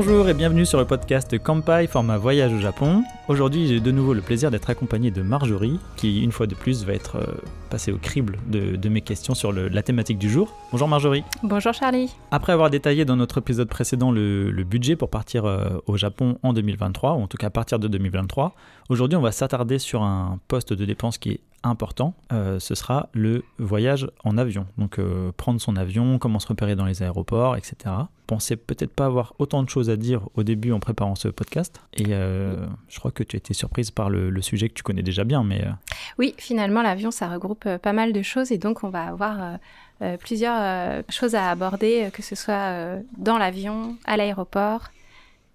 Bonjour et bienvenue sur le podcast Kampai, format voyage au Japon. Aujourd'hui, j'ai de nouveau le plaisir d'être accompagné de Marjorie, qui une fois de plus va être euh, passée au crible de, mes questions sur la thématique du jour. Bonjour Marjorie. Bonjour Charlie. Après avoir détaillé dans notre épisode précédent le, budget pour partir euh, au Japon en 2023, ou en tout cas à partir de 2023, aujourd'hui on va s'attarder sur un poste de dépense qui est important, euh, ce sera le voyage en avion. Donc euh, prendre son avion, comment se repérer dans les aéroports, etc. Pensez peut-être pas avoir autant de choses à dire au début en préparant ce podcast. Et euh, je crois que tu as été surprise par le, sujet que tu connais déjà bien. Mais Oui, finalement l'avion ça regroupe pas mal de choses et donc on va avoir plusieurs choses à aborder, que ce soit dans l'avion, à l'aéroport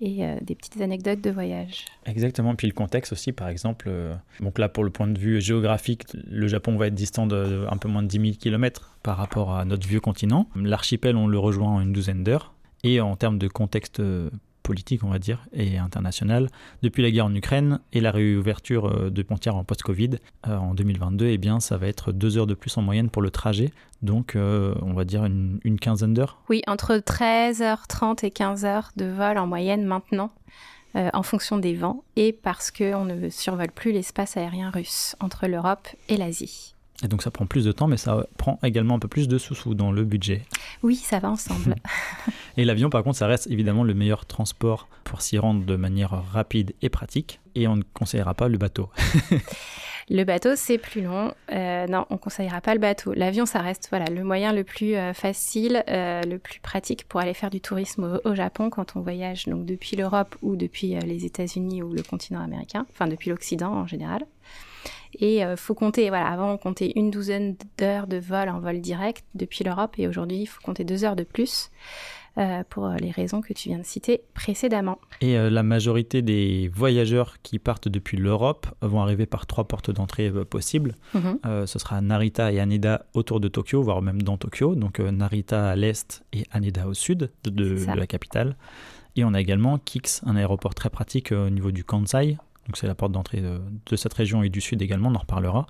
et euh, des petites anecdotes de voyage. Exactement, puis le contexte aussi, par exemple. Euh, donc là, pour le point de vue géographique, le Japon va être distant de, un peu moins de 10 000 km par rapport à notre vieux continent. L'archipel, on le rejoint en une douzaine d'heures. Et en termes de contexte euh, politique, on va dire, et internationale. Depuis la guerre en Ukraine et la réouverture euh, de frontières en post-Covid euh, en 2022, eh bien, ça va être deux heures de plus en moyenne pour le trajet. Donc, euh, on va dire une, quinzaine d'heures. Oui, entre 13h30 et 15h de vol en moyenne maintenant. en fonction des vents et parce qu'on ne survole plus l'espace aérien russe entre l'Europe et l'Asie. Et donc ça prend plus de temps, mais ça prend également un peu plus de sous-sous dans le budget. Oui, ça va ensemble. et l'avion, par contre, ça reste évidemment le meilleur transport pour s'y rendre de manière rapide et pratique. Et on ne conseillera pas le bateau. le bateau, c'est plus long. Euh, non, on ne conseillera pas le bateau. L'avion, ça reste voilà, le moyen le plus euh, facile, euh, le plus pratique pour aller faire du tourisme au, Japon quand on voyage donc depuis l'Europe ou depuis les États-Unis ou le continent américain, enfin depuis l'Occident en général. Et il euh, faut compter, voilà, avant on comptait une douzaine d'heures de vol en vol direct depuis l'Europe et aujourd'hui il faut compter deux heures de plus. Euh, pour les raisons que tu viens de citer précédemment. Et euh, la majorité des voyageurs qui partent depuis l'Europe vont arriver par trois portes d'entrée possibles. Mhm. ce sera Narita et Haneda autour de Tokyo, voire même dans Tokyo. Donc Narita à l'est et Haneda au sud de, de, la capitale. Et on a également Kix, un aéroport très pratique au niveau du Kansai, donc c'est la porte d'entrée de, cette région et du sud également, on en reparlera,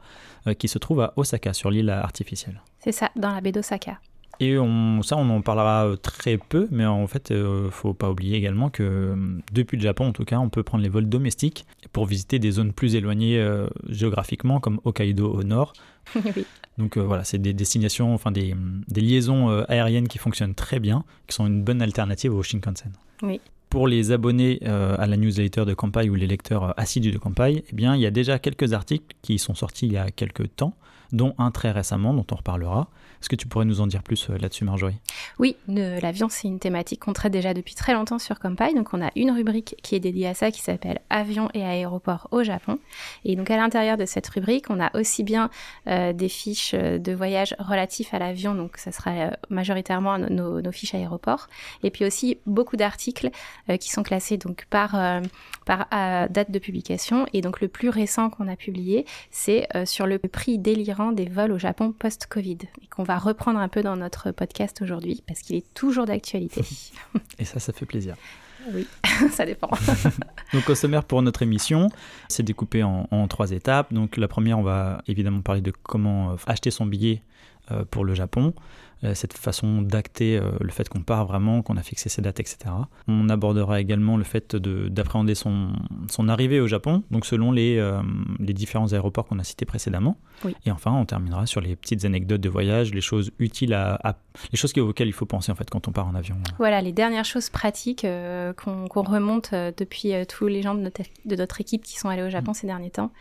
euh, qui se trouve à Osaka, sur l'île artificielle. C'est ça, dans la baie d'Osaka. Et on, ça, on en parlera euh, très peu, mais en fait, il euh, ne faut pas oublier également que depuis le Japon, en tout cas, on peut prendre les vols domestiques pour visiter des zones plus éloignées géographiquement, comme Hokkaido au nord. oui. Donc voilà, c'est des destinations, enfin des, des liaisons aériennes qui fonctionnent très bien, qui sont une bonne alternative au Shinkansen. Oui pour les abonnés euh, à la newsletter de Campai ou les lecteurs euh, assidus de Campai, eh bien, il y a déjà quelques articles qui sont sortis il y a quelques temps, dont un très récemment, dont on reparlera, est-ce que tu pourrais nous en dire plus euh, là-dessus, Marjorie? Oui, l'avion, c'est une thématique qu'on traite déjà depuis très longtemps sur Campai. Donc, on a une rubrique qui est dédiée à ça qui s'appelle Avions et aéroports au Japon. Et donc, à l'intérieur de cette rubrique, on a aussi bien euh, des fiches euh, de voyage relatifs à l'avion, donc ça sera majoritairement nos, fiches aéroports, et puis aussi beaucoup d'articles qui sont classés donc par, date de publication. Et donc, le plus récent qu'on a publié, c'est sur le prix délirant des vols au Japon post-Covid, qu'on va reprendre un peu dans notre podcast aujourd'hui parce qu'il est toujours d'actualité. Et ça, ça fait plaisir. Oui, ça dépend. Donc au sommaire pour notre émission, c'est découpé en, en, trois étapes. Donc la première, on va évidemment parler de comment euh, acheter son billet euh, pour le Japon. Euh, cette façon d'acter euh, le fait qu'on part vraiment, qu'on a fixé ses dates, etc. On abordera également le fait d'appréhender son, son, arrivée au Japon, donc selon les, euh, les différents aéroports qu'on a cités précédemment. Et enfin, on terminera sur les petites anecdotes de voyage, les choses utiles à, les choses auxquelles il faut penser en fait quand on part en avion. Voilà, les dernières choses pratiques qu'on remonte depuis tous les gens de notre, de notre, équipe qui sont allés au Japon mm. ces derniers temps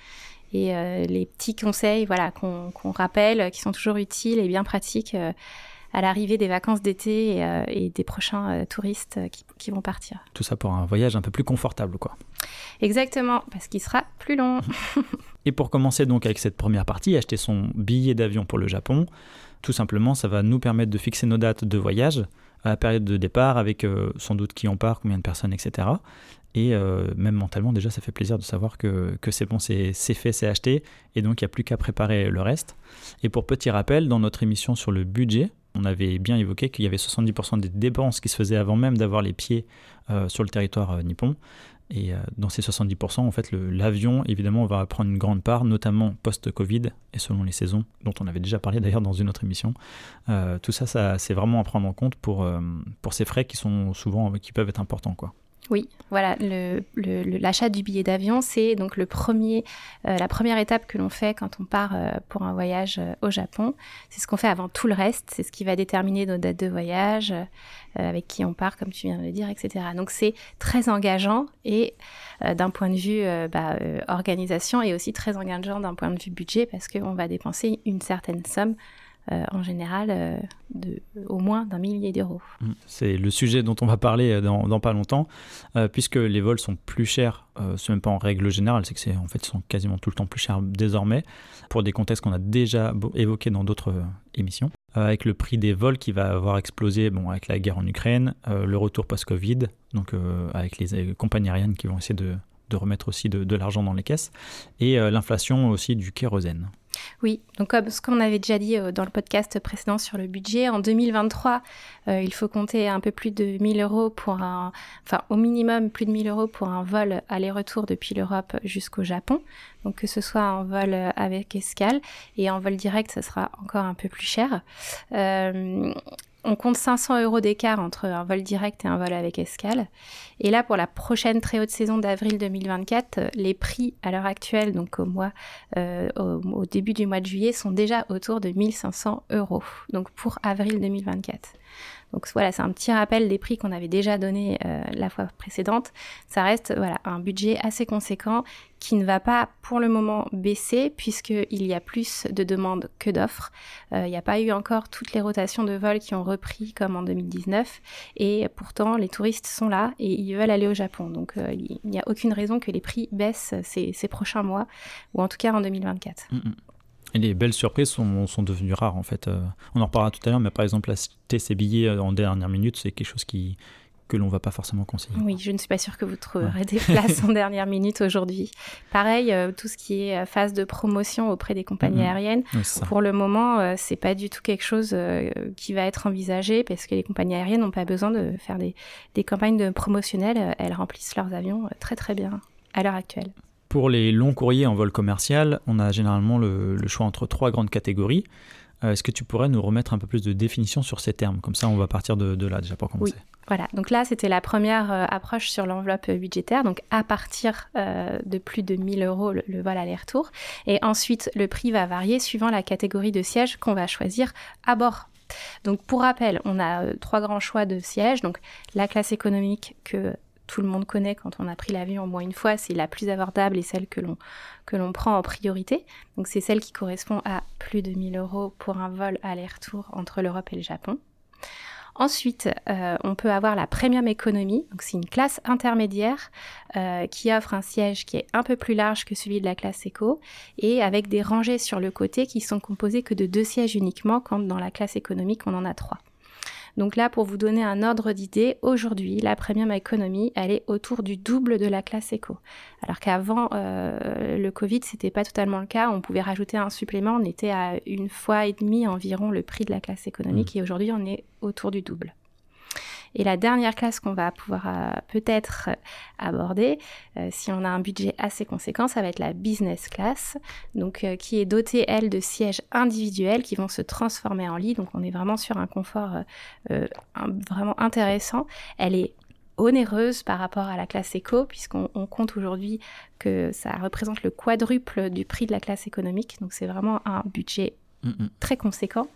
et les petits conseils voilà qu'on rappelle qui sont toujours utiles et bien pratiques à l'arrivée des vacances d'été et, euh, des prochains euh, touristes euh, qui, vont partir. Tout ça pour un voyage un peu plus confortable, quoi. Exactement, parce qu'il sera plus long. et pour commencer donc avec cette première partie, acheter son billet d'avion pour le Japon, tout simplement, ça va nous permettre de fixer nos dates de voyage à la période de départ, avec sans doute qui on part, combien de personnes, etc. Et même mentalement, déjà, ça fait plaisir de savoir que, que c'est bon, c'est fait, c'est acheté, et donc il n'y a plus qu'à préparer le reste. Et pour petit rappel, dans notre émission sur le budget, on avait bien évoqué qu'il y avait 70% des dépenses qui se faisaient avant même d'avoir les pieds euh, sur le territoire euh, nippon. Et euh, dans ces 70%, en fait, l'avion, évidemment, va prendre une grande part, notamment post-Covid et selon les saisons, dont on avait déjà parlé d'ailleurs dans une autre émission. tout ça, c'est vraiment à prendre en compte pour, pour ces frais qui sont souvent, qui peuvent être importants, quoi. Oui, voilà, l'achat du billet d'avion, c'est donc le premier, euh, la première étape que l'on fait quand on part euh, pour un voyage euh, au Japon. C'est ce qu'on fait avant tout le reste, c'est ce qui va déterminer nos dates de voyage, avec qui on part, comme tu viens de le dire, etc. Donc c'est très engageant et d'un point de vue bah, organisation et aussi très engageant d'un point de vue budget parce qu'on va dépenser une certaine somme euh, en général euh, au moins d'un millier d'euros. Mm. C'est le sujet dont on va parler euh, dans, pas longtemps, puisque les vols sont plus chers, c'est même pas en règle générale, c'est que en fait sont quasiment tout le temps plus chers désormais, pour des contextes qu'on a déjà évoqués dans d'autres émissions. avec le prix des vols qui va avoir explosé bon, avec la guerre en Ukraine, le retour post-Covid, donc avec les compagnies aériennes qui vont essayer de, remettre aussi de l'argent dans les caisses, et l'inflation aussi du kérosène. Oui, donc comme ce qu'on avait déjà dit euh, dans le podcast précédent sur le budget, en 2023, euh, il faut compter un peu plus de 1000 euros pour un, enfin au minimum plus de 1000 euros pour un vol aller-retour depuis l'Europe jusqu'au Japon. Donc que ce soit en vol avec escale et en vol direct, ça sera encore un peu plus cher. Euh, on compte 500 euros d'écart entre un vol direct et un vol avec escale. Et là, pour la prochaine très haute saison d'avril 2024, les prix à l'heure actuelle, donc au mois, euh, au, début du mois de juillet, sont déjà autour de 1500 euros. Donc pour avril 2024. Donc voilà, c'est un petit rappel des prix qu'on avait déjà donnés euh, la fois précédente. Ça reste voilà un budget assez conséquent qui ne va pas pour le moment baisser puisqu'il y a plus de demandes que d'offres. Euh, il n'y a pas eu encore toutes les rotations de vols qui ont repris comme en 2019 et pourtant les touristes sont là et ils veulent aller au Japon. Donc euh, il n'y a aucune raison que les prix baissent ces, prochains mois ou en tout cas en 2024. Et les belles surprises sont, sont, devenues rares en fait. Euh, on en reparlera tout à l'heure, mais par exemple, acheter ses billets euh, en dernière minute, c'est quelque chose qui, que l'on va pas forcément conseiller. Oui, je ne suis pas sûre que vous trouverez des places en dernière minute aujourd'hui. Pareil, euh, tout ce qui est phase de promotion auprès des compagnies mm-hmm. aériennes, pour le moment, c'est pas du tout quelque chose qui va être envisagé parce que les compagnies aériennes n'ont pas besoin de faire des, des campagnes de promotionnelles. Elles remplissent leurs avions très très bien à l'heure actuelle. Pour les longs courriers en vol commercial, on a généralement le, choix entre trois grandes catégories. Euh, est-ce que tu pourrais nous remettre un peu plus de définition sur ces termes? Comme ça, on va partir de, là déjà pour commencer. Oui, voilà. Donc là, c'était la première euh, approche sur l'enveloppe budgétaire. Donc à partir euh, de plus de 1000 euros le, vol aller-retour. Et ensuite, le prix va varier suivant la catégorie de siège qu'on va choisir à bord donc pour rappel, on a trois grands choix de sièges. Donc la classe économique que tout le monde connaît quand on a pris l'avion au moins une fois, c'est la plus abordable et celle que l'on que l'on prend en priorité. Donc c'est celle qui correspond à plus de 1000 euros pour un vol aller-retour entre l'Europe et le Japon. Ensuite, euh, on peut avoir la Premium Economy, donc c'est une classe intermédiaire euh, qui offre un siège qui est un peu plus large que celui de la classe Eco et avec des rangées sur le côté qui sont composées que de deux sièges uniquement quand dans la classe économique on en a trois. Donc là, pour vous donner un ordre d'idée, aujourd'hui, la Premium Economy, elle est autour du double de la classe Eco. Alors qu'avant euh, le Covid, c'était pas totalement le cas. On pouvait rajouter un supplément. On était à une fois et demie environ le prix de la classe économique mmh. et aujourd'hui, on est autour du double. Et la dernière classe qu'on va pouvoir euh, peut-être aborder, euh, si on a un budget assez conséquent, ça va être la business class, donc euh, qui est dotée elle de sièges individuels qui vont se transformer en lit. Donc on est vraiment sur un confort vraiment intéressant. Elle est onéreuse par rapport à la classe éco, puisqu'on compte aujourd'hui que ça représente le quadruple du prix de la classe économique. Donc c'est vraiment un budget très conséquent.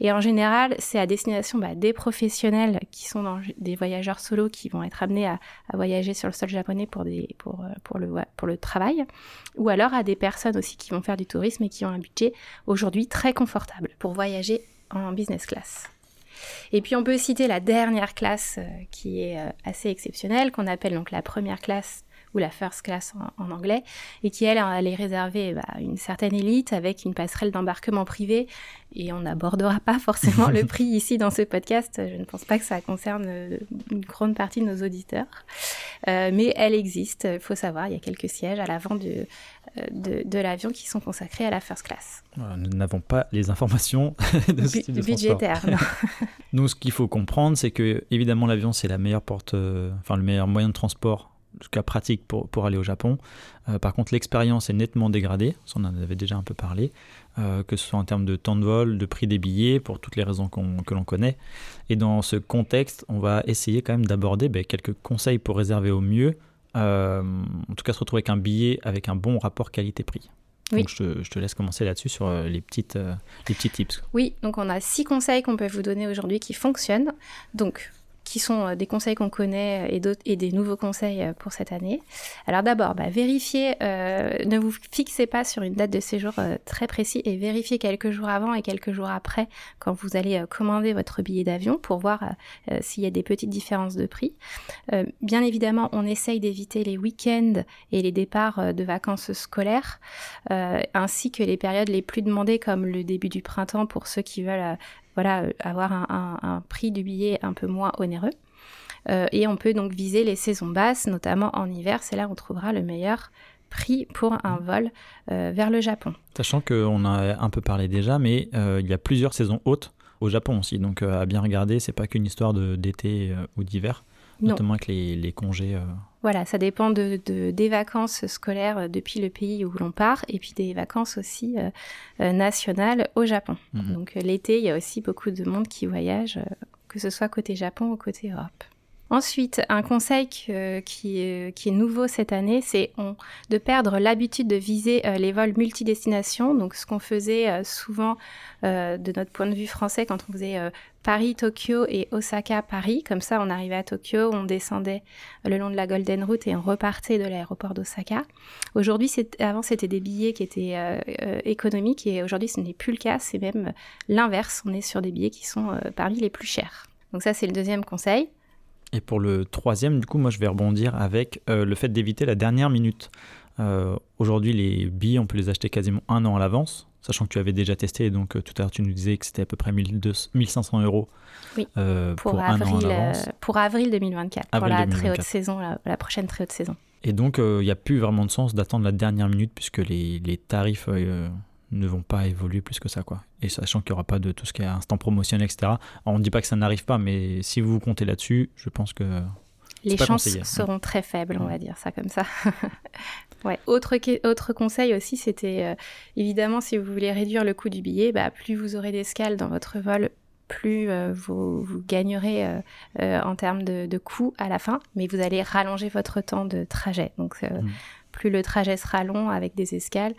Et en général, c'est à destination bah, des professionnels qui sont des voyageurs solos qui vont être amenés à, voyager sur le sol japonais euh, pour le travail, ou alors à des personnes aussi qui vont faire du tourisme et qui ont un budget aujourd'hui très confortable pour voyager en business class. Et puis on peut citer la dernière classe euh, qui est euh, assez exceptionnelle, qu'on appelle donc la première classe ou la first class en, anglais, et qui elle, elle est réservée bah, à une certaine élite avec une passerelle d'embarquement privé. Et on n'abordera pas forcément le prix ici dans ce podcast. Je ne pense pas que ça concerne euh, une grande partie de nos auditeurs. Euh, mais elle existe, il faut savoir, il y a quelques sièges à l'avant de, euh, de, l'avion qui sont consacrés à la first class. nous n'avons pas les informations de ce type de budgétaire. Nous, ce qu'il faut comprendre, c'est que évidemment l'avion c'est la meilleure porte, enfin le meilleur moyen de transport tout cas pratique pour, pour aller au Japon. par contre, l'expérience est nettement dégradée, on en avait déjà un peu parlé, que ce soit en termes de temps de vol, de prix des billets, pour toutes les raisons que l'on connaît. Et dans ce contexte, on va essayer quand même d'aborder ben, quelques conseils pour réserver au mieux, en tout cas se retrouver avec un billet avec un bon rapport qualité-prix. Donc je te, je te, laisse commencer là-dessus sur euh, les, petites, euh, les petits tips. Oui, donc on a six conseils qu'on peut vous donner aujourd'hui qui fonctionnent. Donc qui sont euh, des conseils qu'on connaît et, et des nouveaux conseils euh, pour cette année. Alors d'abord, bah, vérifiez, euh, ne vous fixez pas sur une date de séjour très précis et vérifiez quelques jours avant et quelques jours après quand vous allez commander votre billet d'avion pour voir s'il y a des petites différences de prix. bien évidemment, on essaye d'éviter les week-ends et les départs de vacances scolaires, ainsi que les périodes les plus demandées comme le début du printemps pour ceux qui veulent voilà, euh, avoir un, prix du billet un peu moins onéreux. Euh, et on peut donc viser les saisons basses, notamment en hiver. C'est là où on trouvera le meilleur prix pour un vol euh, vers le Japon. Sachant qu'on a un peu parlé déjà, mais il y a plusieurs saisons hautes au Japon aussi. Donc à bien regarder, c'est pas qu'une histoire d'été ou d'hiver notamment avec les, congés. Euh. Voilà, ça dépend de, des vacances scolaires euh, depuis le pays où l'on part et puis des vacances aussi euh, nationales au Japon. Mhm. Donc l'été, il y a aussi beaucoup de monde qui voyage, que ce soit côté Japon ou côté Europe. Ensuite, un conseil qui, est, qui, est, nouveau cette année, c'est de perdre l'habitude de viser les vols multidestinations. Donc, ce qu'on faisait souvent de notre point de vue français quand on faisait Paris, Tokyo et Osaka, Paris. Comme ça, on arrivait à Tokyo, on descendait le long de la Golden Route et on repartait de l'aéroport d'Osaka. Aujourd'hui, avant, c'était des billets qui étaient euh, euh, économiques et aujourd'hui, ce n'est plus le cas. C'est même l'inverse. On est sur des billets qui sont euh, parmi les plus chers. Donc ça, c'est le deuxième conseil. Et pour le troisième, du coup, moi, je vais rebondir avec le fait d'éviter la dernière minute. Aujourd'hui, les billets, on peut les acheter quasiment un an à l'avance sachant que tu avais déjà testé, donc euh, tout à l'heure tu nous disais que c'était à peu près 1500 euros euh, pour, avril, euh, pour avril 2024, pour la très haute saison, la, prochaine très haute saison. Et donc il n'y a plus vraiment de sens d'attendre la dernière minute puisque les, les tarifs ne vont pas évoluer plus que ça. quoi. Et sachant qu'il n'y aura pas de tout ce qui est instant promotionnel, etc. on ne dit pas que ça n'arrive pas, mais si vous comptez là-dessus, je pense que... Les chances seront très faibles, on va dire ça comme ça. Ouais. Autre, autre conseil aussi, c'était euh, évidemment si vous voulez réduire le coût du billet, bah, plus vous aurez d'escales dans votre vol, plus euh, vous, vous, gagnerez euh, en termes de, de coût à la fin, mais vous allez rallonger votre temps de trajet. Donc mmh. plus le trajet sera long avec des escales,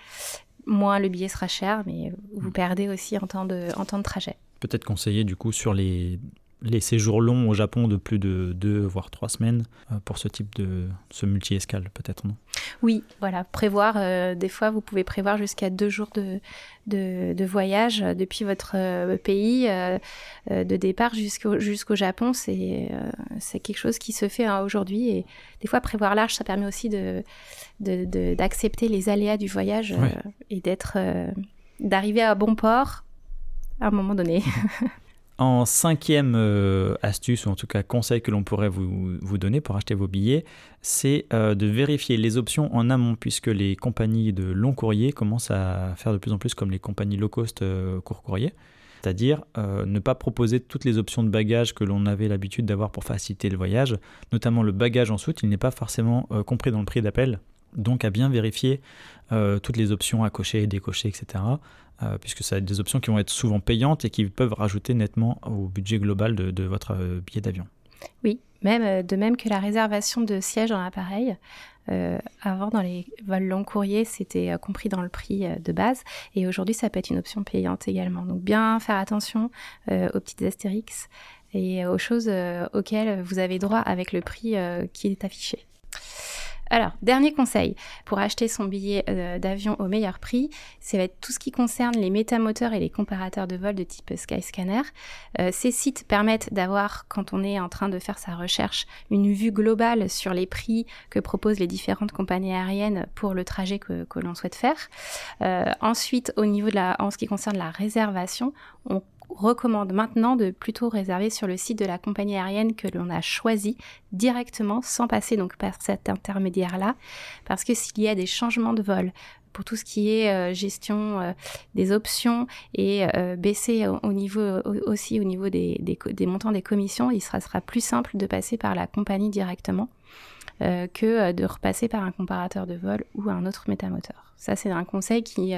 moins le billet sera cher, mais vous mmh. perdez aussi en temps de, en temps de trajet. Peut-être conseiller du coup sur les les séjours longs au Japon de plus de deux voire trois semaines euh, pour ce type de ce multi-escale peut-être non? Oui, voilà, prévoir euh, des fois vous pouvez prévoir jusqu'à deux jours de, de, voyage depuis votre euh, pays de départ jusqu'au jusqu'au Japon, c'est c'est quelque chose qui se fait hein, aujourd'hui. Et des fois prévoir large ça permet aussi de d'accepter les aléas du voyage et d'être d'arriver à bon port à un moment donné. En cinquième euh, astuce, ou en tout cas conseil que l'on pourrait vous, donner pour acheter vos billets, c'est euh, de vérifier les options en amont, puisque les compagnies de long courrier commencent à faire de plus en plus comme les compagnies low cost euh, court courrier, c'est-à-dire ne pas proposer toutes les options de bagages que l'on avait l'habitude d'avoir pour faciliter le voyage, notamment le bagage en soute, il n'est pas forcément compris dans le prix d'appel. Donc à bien vérifier toutes les options à cocher décocher, etc. Euh, puisque ça a des options qui vont être souvent payantes et qui peuvent rajouter nettement au budget global de, votre euh, billet d'avion. Oui, euh, de même que la réservation de sièges dans l'appareil. avant, dans les vols long courriers, c'était compris dans le prix de base. Et aujourd'hui, ça peut être une option payante également. Donc, bien faire attention aux petites astérix et aux choses auxquelles vous avez droit avec le prix qui est affiché. Alors, dernier conseil pour acheter son billet euh, d'avion au meilleur prix, c'est tout ce qui concerne les métamoteurs et les comparateurs de vol de type Skyscanner. Euh, ces sites permettent d'avoir, quand on est en train de faire sa recherche, une vue globale sur les prix que proposent les différentes compagnies aériennes pour le trajet que, l'on souhaite faire. Euh, ensuite, au niveau de la, en ce qui concerne la réservation, on recommande maintenant de plutôt réserver sur le site de la compagnie aérienne que l'on a choisi directement sans passer donc par cet intermédiaire-là parce que s'il y a des changements de vol pour tout ce qui est euh, gestion euh, des options et euh, baisser au, niveau aussi au niveau des, des, montants des commissions, il sera, sera plus simple de passer par la compagnie directement. que de repasser par un comparateur de vol ou un autre métamoteur. Ça, c'est un conseil qui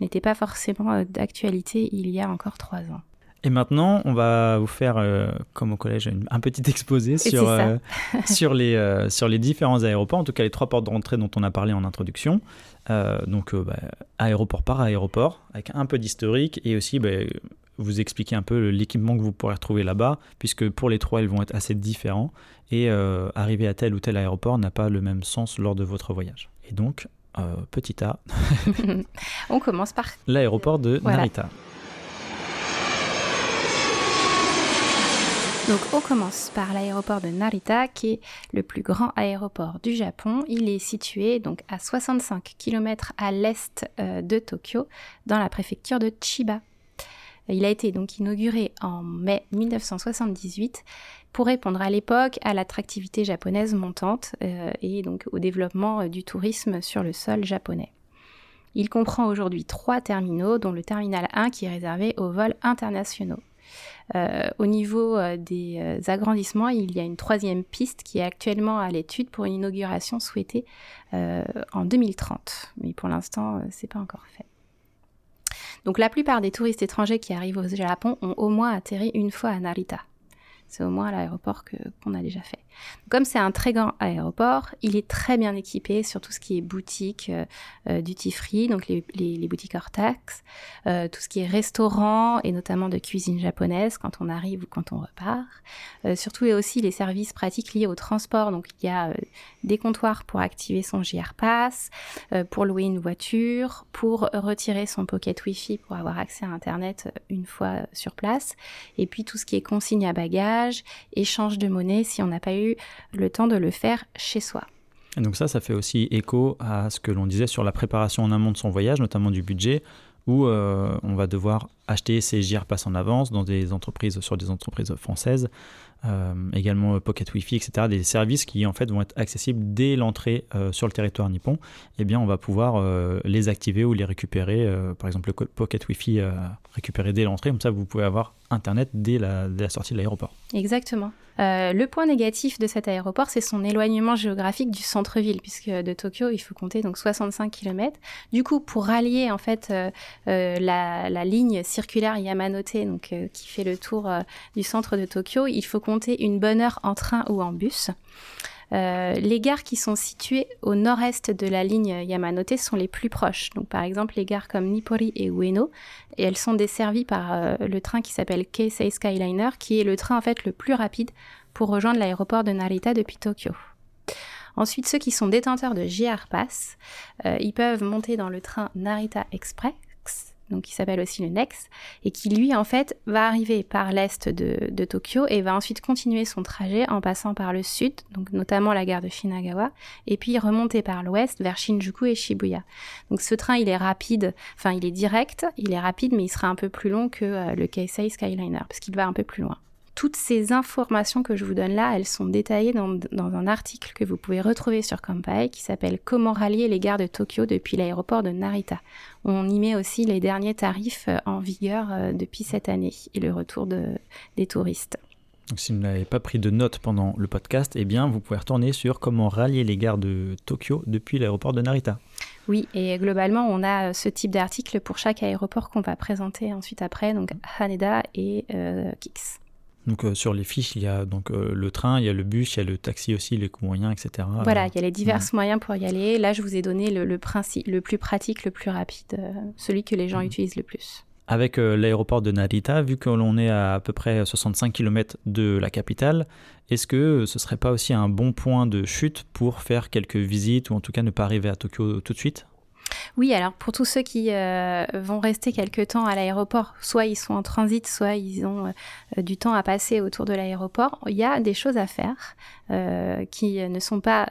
n'était pas forcément d'actualité il y a encore trois ans. Et maintenant, on va vous faire, euh, comme au collège, un petit exposé sur, euh, sur, les, euh, sur les différents aéroports, en tout cas les trois portes d'entrée dont on a parlé en introduction. donc, bah, aéroport par aéroport, avec un peu d'historique et aussi bah, vous expliquer un peu l'équipement que vous pourrez retrouver là-bas, puisque pour les trois, ils vont être assez différents. Et arriver à tel ou tel aéroport n'a pas le même sens lors de votre voyage. Et donc, petit A. on commence par l'aéroport de Narita. Donc on commence par l'aéroport de Narita qui est le plus grand aéroport du Japon. Il est situé donc à 65 km à l'est euh, de Tokyo dans la préfecture de Chiba. Il a été donc inauguré en mai 1978 pour répondre à l'époque à l'attractivité japonaise montante euh, et donc au développement euh, du tourisme sur le sol japonais. Il comprend aujourd'hui trois terminaux, dont le terminal 1 qui est réservé aux vols internationaux. Euh, au niveau euh, des euh, agrandissements, il y a une troisième piste qui est actuellement à l'étude pour une inauguration souhaitée en 2030. Mais pour l'instant, c'est pas encore fait. Donc la plupart des touristes étrangers qui arrivent au Japon ont au moins atterri une fois à Narita. C'est au moins l'aéroport qu'on a déjà fait. Comme c'est un très grand aéroport, il est très bien équipé sur tout ce qui est boutique euh, euh, duty free, donc les, boutiques hors taxes, euh, tout ce qui est restaurant et notamment de cuisine japonaise quand on arrive ou quand on repart. surtout et aussi les services pratiques liés au transport. Donc il y a des comptoirs pour activer son JR Pass, pour louer une voiture, pour retirer son pocket Wi-Fi pour avoir accès à Internet une fois sur place, et puis tout ce qui est consigne à bagages, échange de monnaie si on n'a pas eu le temps de le faire chez soi. Donc ça, ça fait aussi écho à ce que l'on disait sur la préparation en amont de son voyage, notamment du budget, où euh, on va devoir acheter ses JR Pass en avance dans des entreprises, sur des entreprises françaises, euh, également Pocket Wi-Fi, etc., des services qui en fait vont être accessibles dès l'entrée euh, sur le territoire nippon, eh bien on va pouvoir les activer ou les récupérer, par exemple le Pocket Wi-Fi récupéré dès l'entrée, comme ça vous pouvez avoir Internet dès la sortie de l'aéroport. Exactement. Euh, le point négatif de cet aéroport, c'est son éloignement géographique du centre-ville, puisque de Tokyo, il faut compter donc 65 km. Du coup, pour rallier en fait euh, euh, la, ligne circulaire Yamanote, donc qui fait le tour du centre de Tokyo, il faut compter une bonne heure en train ou en bus. Euh, les gares qui sont situées au nord-est de la ligne Yamanote sont les plus proches. Donc par exemple les gares comme Nippori et Ueno, et elles sont desservies par euh, le train qui s'appelle Keisei Skyliner, qui est le train en le plus rapide pour rejoindre l'aéroport de Narita depuis Tokyo. Ensuite, ceux qui sont détenteurs de JR Pass, euh, ils peuvent monter dans le train Narita Express donc qui s'appelle aussi le Nex, et qui lui en fait va arriver par l'est de, Tokyo et va ensuite continuer son trajet en passant par le sud, notamment la gare de Shinagawa, et puis remonter par l'ouest vers Shinjuku et Shibuya. Donc ce train il est rapide, enfin il est direct, il est rapide, mais il sera un peu plus long que euh, le Keisei Skyliner, parce qu'il va un peu plus loin. Toutes ces informations que je vous donne là, elles sont détaillées dans, un article que vous pouvez retrouver sur Kampai qui s'appelle Comment rallier les gares de Tokyo depuis l'aéroport de Narita. On y met aussi les derniers tarifs euh, en vigueur euh, depuis cette année et le retour des touristes. Donc, si vous n'avez pas pris de notes pendant le podcast, eh bien, vous pouvez retourner sur comment rallier les gares de Tokyo depuis l'aéroport de Narita. Oui, et globalement, on a euh, ce type d'article pour chaque aéroport qu'on va présenter ensuite après, donc Haneda et Kix. Donc euh, sur les fiches, il y a donc euh, le train, il y a le bus, il y a le taxi aussi, les coûts moyens, etc. Voilà, il y a les divers moyens pour y aller. Là, je vous ai donné le, principe, le plus pratique, le plus rapide, euh, celui que les gens mhm. utilisent le plus. Avec l'aéroport de Narita, vu que l'on est à à peu près 65 km de la capitale, est-ce que ce serait pas aussi un bon point de chute pour faire quelques visites ou en tout cas ne pas arriver à Tokyo tout de suite? Oui, alors pour tous ceux qui euh, vont rester quelque temps à l'aéroport, soit ils sont en transit, soit ils ont euh, du temps à passer autour de l'aéroport, il y a des choses à faire euh, qui ne sont pas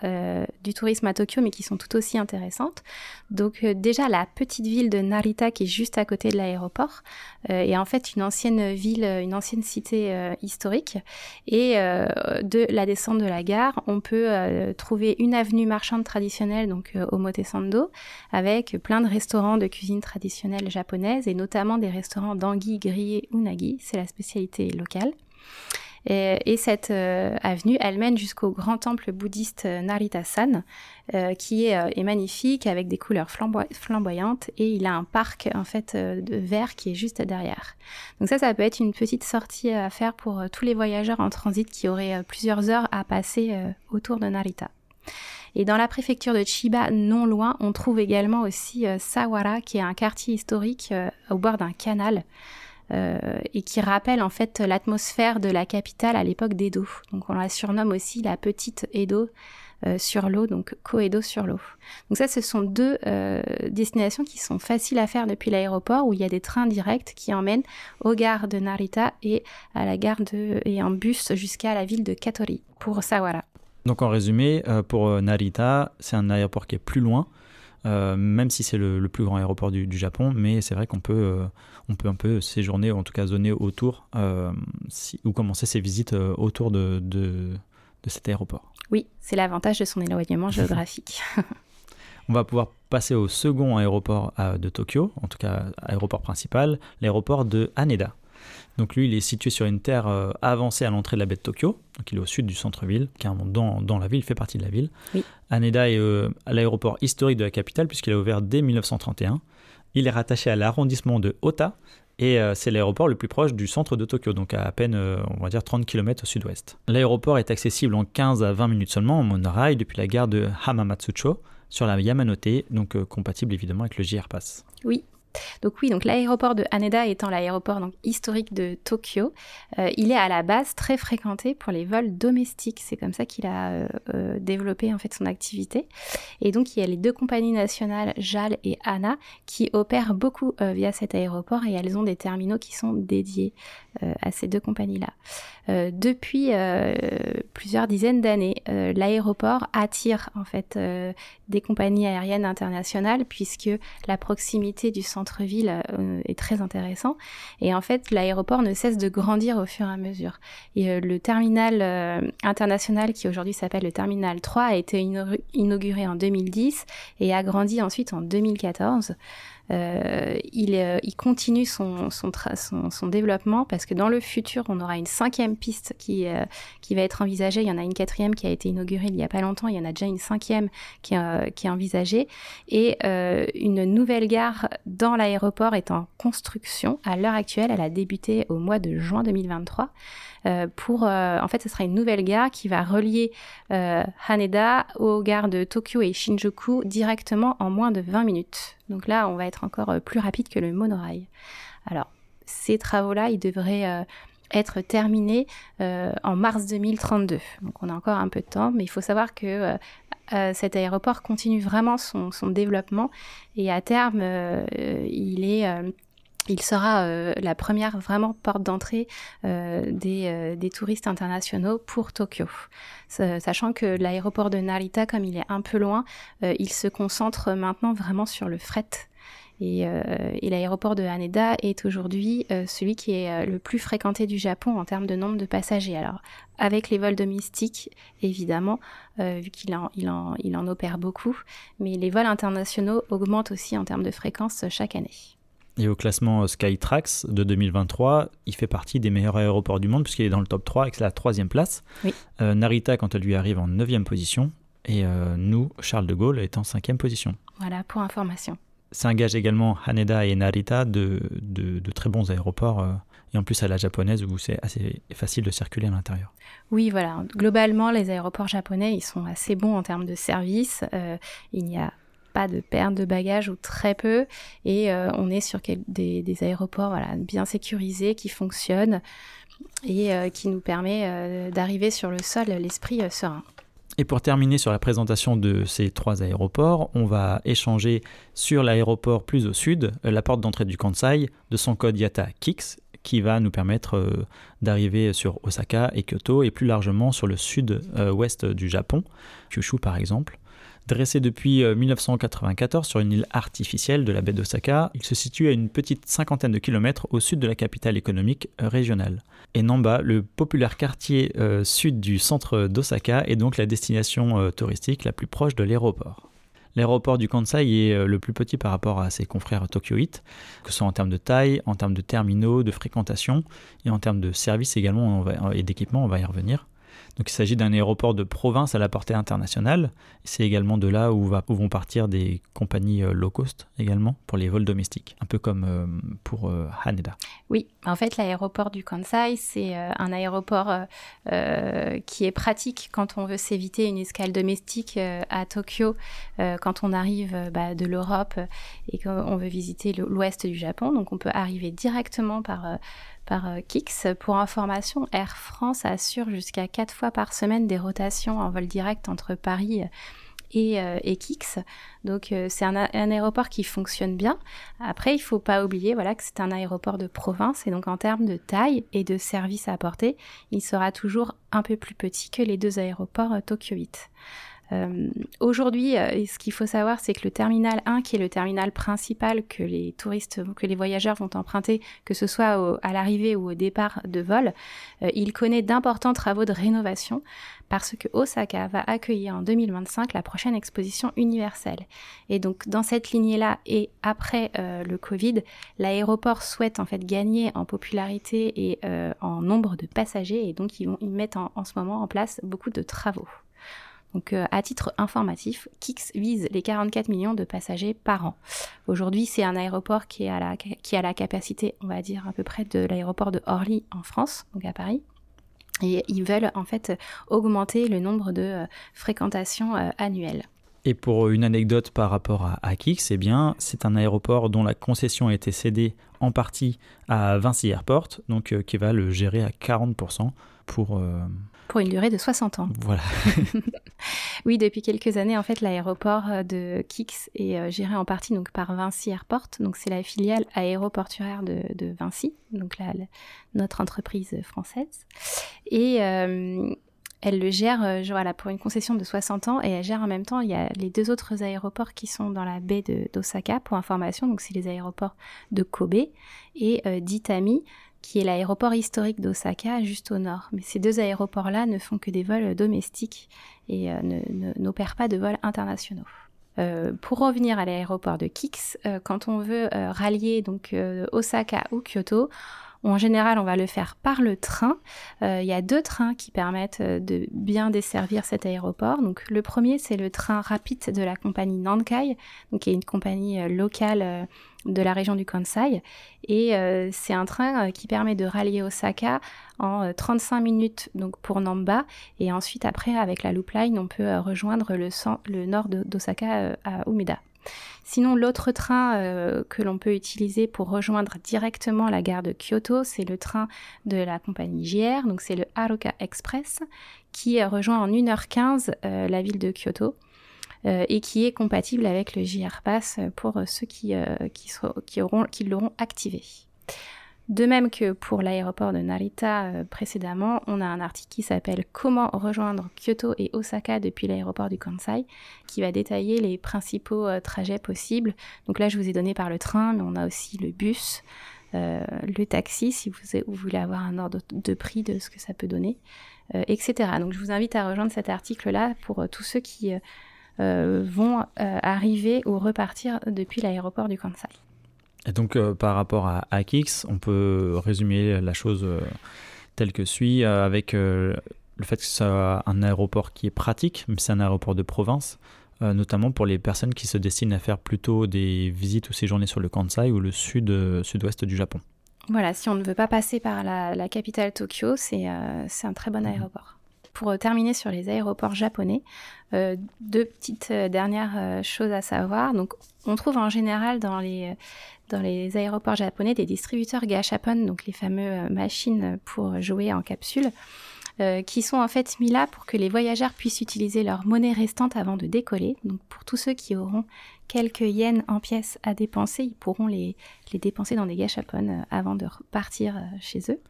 du tourisme à Tokyo, mais qui sont tout aussi intéressantes. Donc déjà, la petite ville de Narita, qui est juste à côté de l'aéroport, est en fait une ancienne ville, une ancienne cité historique. Et de la descente de la gare, on peut trouver une avenue marchande traditionnelle, donc Omotesando, avec plein de restaurants de cuisine traditionnelle japonaise et notamment des restaurants d'anguilles grillées ou nagi, c'est la spécialité locale. Et, cette avenue, elle mène jusqu'au grand temple bouddhiste Narita-san, qui est, magnifique avec des couleurs flamboyantes et il a un parc en fait de verre qui est juste derrière. Donc ça, ça peut être une petite sortie à faire pour tous les voyageurs en transit qui auraient plusieurs heures à passer autour de Narita. Et dans la préfecture de Chiba, non loin, on trouve également aussi euh, Sawara, qui est un quartier historique euh, au bord d'un canal. Euh, et qui rappelle en fait l'atmosphère de la capitale à l'époque d'Edo. Donc on la surnomme aussi la petite Edo sur l'eau, donc Koedo sur l'eau. Donc ça, ce sont deux destinations qui sont faciles à faire depuis l'aéroport, où il y a des trains directs qui emmènent aux gares de Narita et à la gare de et en bus jusqu'à la ville de Katori pour Sawara. Donc en résumé, euh, pour euh, Narita, c'est un aéroport qui est plus loin, euh, même si c'est le, plus grand aéroport du, Japon, mais c'est vrai qu'on peut, on peut un peu séjourner, ou en tout cas zoner autour, ou commencer ses visites autour de, de, cet aéroport. Oui, c'est l'avantage de son éloignement géographique. on va pouvoir passer au second aéroport de Tokyo, en tout cas aéroport principal, l'aéroport de Haneda. Donc lui, il est situé sur une terre euh, avancée à l'entrée de la baie de Tokyo. Donc il est au sud du centre-ville, carrément dans, dans la ville, il fait partie de la ville. Oui. Haneda est euh, à l'aéroport historique de la capitale puisqu'il a ouvert dès 1931. Il est rattaché à l'arrondissement de Ota et euh, c'est l'aéroport le plus proche du centre de Tokyo, donc à à peine, on va dire, 30 km au sud-ouest. L'aéroport est accessible en 15 à 20 minutes seulement en monorail depuis la gare de Hamamatsucho sur la Yamanote, donc compatible évidemment avec le JR Pass. Oui, donc oui, donc l'aéroport de Haneda étant l'aéroport historique de Tokyo, euh, il est à la base très fréquenté pour les vols domestiques. C'est comme ça qu'il a euh, euh, développé en fait son activité. Et donc il y a les deux compagnies nationales JAL et ANA qui opèrent beaucoup via cet aéroport et elles ont des terminaux qui sont dédiés à ces deux compagnies-là. depuis plusieurs dizaines d'années, l'aéroport attire en fait des compagnies aériennes internationales puisque la proximité du centre centre-ville euh, est très intéressant. Et en fait, l'aéroport ne cesse de grandir au fur et à mesure. Et euh, le terminal euh, international, qui aujourd'hui s'appelle le terminal 3, a été inauguré en 2010 et a grandi ensuite en 2014. Euh, il, euh, il, continue son, développement parce que dans le futur, on aura une cinquième piste qui, euh, qui va être envisagée. Il y en a une quatrième qui a été inaugurée il n'y a pas longtemps. Il y en a déjà une cinquième qui, qui est envisagée. Et une nouvelle gare dans l'aéroport est en construction. À l'heure actuelle, elle a débuté au mois de juin 2023. Euh, pour, euh, en fait, ce sera une nouvelle gare qui va relier euh, Haneda aux gares de Tokyo et Shinjuku directement en moins de 20 minutes. Donc là, on va être encore plus rapide que le monorail. Alors, ces travaux-là, ils devraient être terminés en mars 2032. Donc on a encore un peu de temps, mais il faut savoir que cet aéroport continue vraiment son, son, développement et à terme, il est il sera euh, la première vraiment porte d'entrée euh, euh, des, touristes internationaux pour Tokyo. Sachant que l'aéroport de Narita, comme il est un peu loin, il se concentre maintenant vraiment sur le fret. Et, et l'aéroport de Haneda est aujourd'hui celui qui est le plus fréquenté du Japon en termes de nombre de passagers. Alors, avec les vols domestiques, évidemment, vu qu'il en, il en, il en opère beaucoup, mais les vols internationaux augmentent aussi en termes de fréquence chaque année. Et au classement Skytrax de 2023, il fait partie des meilleurs aéroports du monde puisqu'il est dans le top 3 avec la troisième place. Euh, Narita, quand elle lui arrive en 9 position. Et euh, nous, Charles de Gaulle, est en 5 position. Voilà, pour information. Ça engage également Haneda et Narita de, de, très bons aéroports. Euh, et en plus à la japonaise où c'est assez facile de circuler à l'intérieur. Oui, voilà. Globalement, les aéroports japonais, ils sont assez bons en termes de service. il n'y a pas de perte de bagages ou très peu. Et euh, on est sur des, aéroports bien sécurisés qui fonctionnent et euh, qui nous permet euh, d'arriver sur le sol l'esprit serein. Et pour terminer sur la présentation de ces trois aéroports, on va échanger sur l'aéroport plus au sud, la porte d'entrée du Kansai, de son code IATA KIX, qui va nous permettre d'arriver sur Osaka et Kyoto et plus largement sur le sud-ouest du Japon, Kyushu par exemple. Dressé depuis 1994 euh, sur une île artificielle de la baie d'Osaka, il se situe à une petite cinquantaine de kilomètres au sud de la capitale économique euh, régionale. Et Namba, le populaire quartier euh, sud du centre d'Osaka, est donc la destination touristique la plus proche de l'aéroport. L'aéroport du Kansai est le plus petit par rapport à ses confrères tokyoïtes, que ce soit en termes de taille, en termes de terminaux, de fréquentation et en termes de services également et d'équipement, on va y revenir. Donc il s'agit d'un aéroport de province à la portée internationale. C'est également de là où, vont partir des compagnies euh, low cost également pour les vols domestiques, un peu comme euh, pour euh, Haneda. Oui, en fait l'aéroport du Kansai, c'est un aéroport qui est pratique quand on veut s'éviter une escale domestique à Tokyo, quand on arrive bah, de l'Europe et qu'on veut visiter l'ouest du Japon. Donc on peut arriver directement par par euh, Kix. Pour information, Air France assure jusqu'à 4 fois par semaine des rotations en vol direct entre Paris et, euh, Kix. Donc euh, c'est un, aéroport qui fonctionne bien. Après, il ne faut pas oublier que c'est un aéroport de province et donc en termes de taille et de services à apporter, il sera toujours un peu plus petit que les deux aéroports Tokyo 8. Euh, aujourd'hui, euh, ce qu'il faut savoir, c'est que le terminal 1, qui est le terminal principal que les touristes, que les voyageurs vont emprunter, que ce soit à l'arrivée ou au départ de vol, euh, il connaît d'importants travaux de rénovation parce que Osaka va accueillir en 2025 la prochaine exposition universelle. Et donc dans cette lignée-là et après le Covid, l'aéroport souhaite en fait gagner en popularité et en nombre de passagers et donc ils, vont, ils mettent en ce moment en place beaucoup de travaux. Donc euh, à titre informatif, Kix vise les 44 millions de passagers par an. Aujourd'hui, c'est un aéroport qui, a la, capacité, on va dire, à peu près de l'aéroport de Orly en France, donc à Paris. Et ils veulent en fait augmenter le nombre de euh, fréquentations euh, annuelles. Et pour une anecdote par rapport à, à Kix, eh bien, c'est un aéroport dont la concession a été cédée en partie à Vinci Airport, donc qui va le gérer à 40% pour pour une durée de 60 ans. Voilà. oui, depuis quelques années, en fait, l'aéroport euh, de Kix est euh, géré en partie donc par Vinci Airport. Donc c'est la filiale aéroportuaire de, Vinci, donc là, notre entreprise française. Et euh, elle le gère voilà, pour une concession de 60 ans et elle gère en même temps, il y a les deux autres aéroports qui sont dans la baie d'Osaka pour information, donc c'est les aéroports de Kobe et d'Itami qui est l'aéroport historique d'Osaka, juste au nord. Mais ces deux aéroports-là ne font que des vols domestiques et euh, n'opèrent pas de vols internationaux. Euh, pour revenir à l'aéroport de Kix, euh, quand on veut rallier donc Osaka ou Kyoto, en général, on va le faire par le train. Il y a deux trains qui permettent de bien desservir cet aéroport. Donc, le premier, c'est le train rapide de la compagnie Nankai, donc qui est une compagnie locale de la région du Kansai. Et euh, c'est un train euh, qui permet de rallier Osaka en 35 euh, minutes donc pour Namba. Et ensuite, après, avec la Loop Line, on peut rejoindre le, le nord d'Osaka à Umeda. Sinon, l'autre train que l'on peut utiliser pour rejoindre directement la gare de Kyoto, c'est le train de la compagnie JR, donc c'est le Haruka Express, qui rejoint en 1h15 la ville de Kyoto. Euh, et qui est compatible avec le JR Pass pour ceux euh, qui l'auront activé. De même que pour l'aéroport de Narita euh, précédemment, on a un article qui s'appelle Comment rejoindre Kyoto et Osaka depuis l'aéroport du Kansai, qui va détailler les principaux trajets possibles. Donc là, je vous ai donné par le train, mais on a aussi le bus, le taxi, si vous, voulez avoir un ordre de prix de ce que ça peut donner, etc. Donc je vous invite à rejoindre cet article-là pour tous ceux qui euh, vont euh, arriver ou repartir depuis l'aéroport du Kansai. Et donc euh, par rapport à Akix, on peut résumer la chose telle que suit avec le fait que c'est un aéroport qui est pratique, mais c'est un aéroport de province, notamment pour les personnes qui se destinent à faire plutôt des visites ou séjourner sur le Kansai ou le sud, sud-ouest du Japon. Voilà, si on ne veut pas passer par la, capitale Tokyo, c'est un très bon mhm. aéroport pour euh, terminer sur les aéroports japonais, euh, deux petites euh, dernières choses à savoir. Donc, on trouve en général dans les, dans les aéroports japonais des distributeurs gashapon, donc les fameuses machines pour jouer en capsule. qui sont en fait mis là pour que les voyageurs puissent utiliser leur monnaie restante avant de décoller. Donc pour tous ceux qui auront quelques yens en pièces à dépenser, ils pourront les, dépenser dans des gashapon avant de repartir chez eux.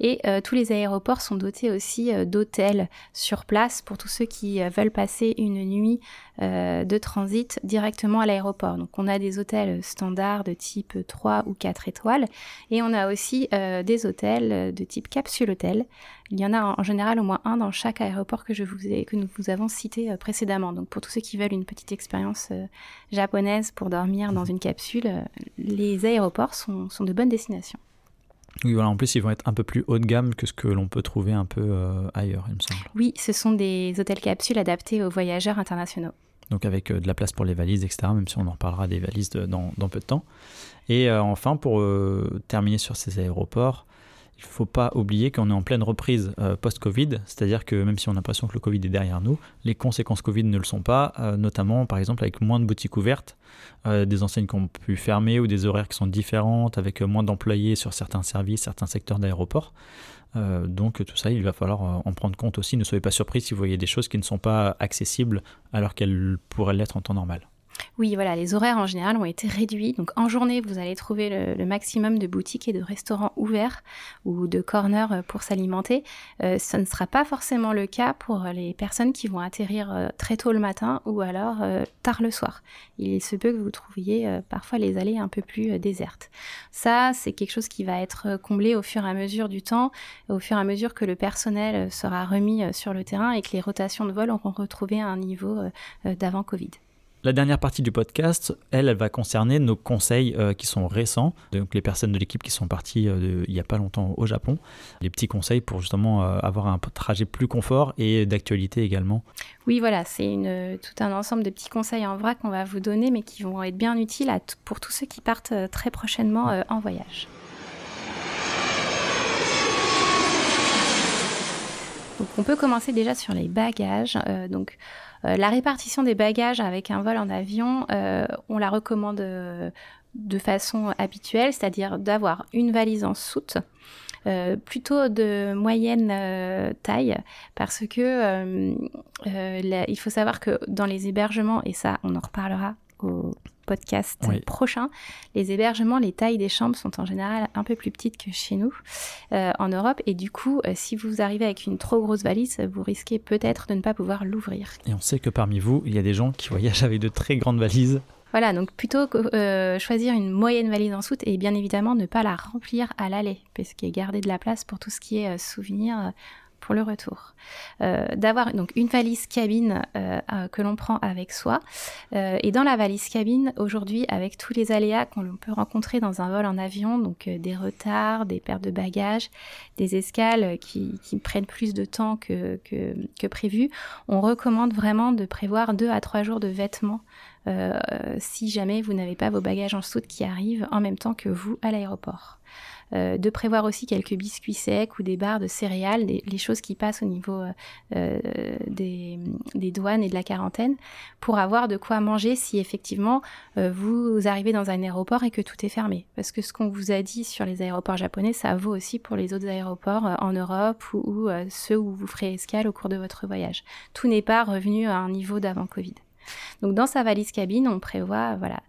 Et euh, tous les aéroports sont dotés aussi euh, d'hôtels sur place pour tous ceux qui euh, veulent passer une nuit de transit directement à l'aéroport. Donc on a des hôtels standards de type 3 ou 4 étoiles et on a aussi des hôtels de type capsule hôtel. Il y en a en, général au moins un dans chaque aéroport que, nous vous avons cité précédemment. Donc pour tous ceux qui veulent une petite expérience japonaise pour dormir dans une capsule, les aéroports sont de bonnes destinations. Oui, voilà, en plus, ils vont être un peu plus haut de gamme que ce que l'on peut trouver un peu euh, ailleurs, il me semble. Oui, ce sont des hôtels capsules adaptés aux voyageurs internationaux. Donc avec euh, de la place pour les valises, etc., même si on en reparlera des valises dans, peu de temps. Et euh, enfin, pour terminer sur ces aéroports, il ne faut pas oublier qu'on est en pleine reprise euh, post-Covid, c'est-à-dire que même si on a l'impression que le Covid est derrière nous, les conséquences Covid ne le sont pas, euh, notamment par exemple avec moins de boutiques ouvertes, euh, des enseignes qui ont pu fermer ou des horaires qui sont différentes, avec moins d'employés sur certains services, certains secteurs d'aéroport. donc tout ça, il va falloir en prendre compte aussi. Ne soyez pas surpris si vous voyez des choses qui ne sont pas accessibles alors qu'elles pourraient l'être en temps normal. Oui, voilà, les horaires en général ont été réduits. Donc en journée, vous allez trouver le, maximum de boutiques et de restaurants ouverts ou de corners euh, pour s'alimenter. Euh, ce ne sera pas forcément le cas pour les personnes qui vont atterrir euh, très tôt le matin ou alors tard le soir. Il se peut que vous trouviez parfois les allées un peu plus désertes. Ça, c'est quelque chose qui va être comblé au fur et à mesure du temps, au fur et à mesure que le personnel sera remis sur le terrain et que les rotations de vol auront retrouvé un niveau d'avant Covid. La dernière partie du podcast, elle, elle va concerner nos conseils euh, qui sont récents, donc les personnes de l'équipe qui sont parties euh, il n'y a pas longtemps au Japon, les petits conseils pour justement euh, avoir un trajet plus confort et d'actualité également. Oui, voilà, c'est tout un ensemble de petits conseils en vrac qu'on va vous donner, mais qui vont être bien utiles pour tous ceux qui partent très prochainement en voyage. Donc on peut commencer déjà sur les bagages. donc la répartition des bagages avec un vol en avion, euh, on la recommande euh, de façon habituelle, c'est-à-dire d'avoir une valise en soute. plutôt de moyenne taille parce que il faut savoir que dans les hébergements et ça on en reparlera au podcast prochain. Les hébergements, les tailles des chambres sont en général un peu plus petites que chez nous euh, en Europe. Et du coup, euh, si vous arrivez avec une trop grosse valise, vous risquez peut-être de ne pas pouvoir l'ouvrir. Et on sait que parmi vous, il y a des gens qui voyagent avec de très grandes valises. Voilà, donc plutôt que euh, choisir une moyenne valise en soute et bien évidemment ne pas la remplir à l'aller, parce qu'il y a garder de la place pour tout ce qui est souvenir le retour. Euh, d'avoir donc une valise cabine euh, que l'on prend avec soi. Euh, et dans la valise cabine, aujourd'hui, avec tous les aléas qu'on peut rencontrer dans un vol en avion, donc des retards, des pertes de bagages, des escales qui, prennent plus de temps que, que, prévu, on recommande vraiment de prévoir deux à trois jours de vêtements si jamais vous n'avez pas vos bagages en soute qui arrivent en même temps que vous à l'aéroport. Euh, de prévoir aussi quelques biscuits secs ou des barres de céréales, les choses qui passent au niveau euh, euh, des, douanes et de la quarantaine, pour avoir de quoi manger si effectivement vous arrivez dans un aéroport et que tout est fermé. Parce que ce qu'on vous a dit sur les aéroports japonais, ça vaut aussi pour les autres aéroports en Europe ou, ceux où vous ferez escale au cours de votre voyage. Tout n'est pas revenu à un niveau d'avant Covid. Donc dans sa valise cabine, on prévoit voilà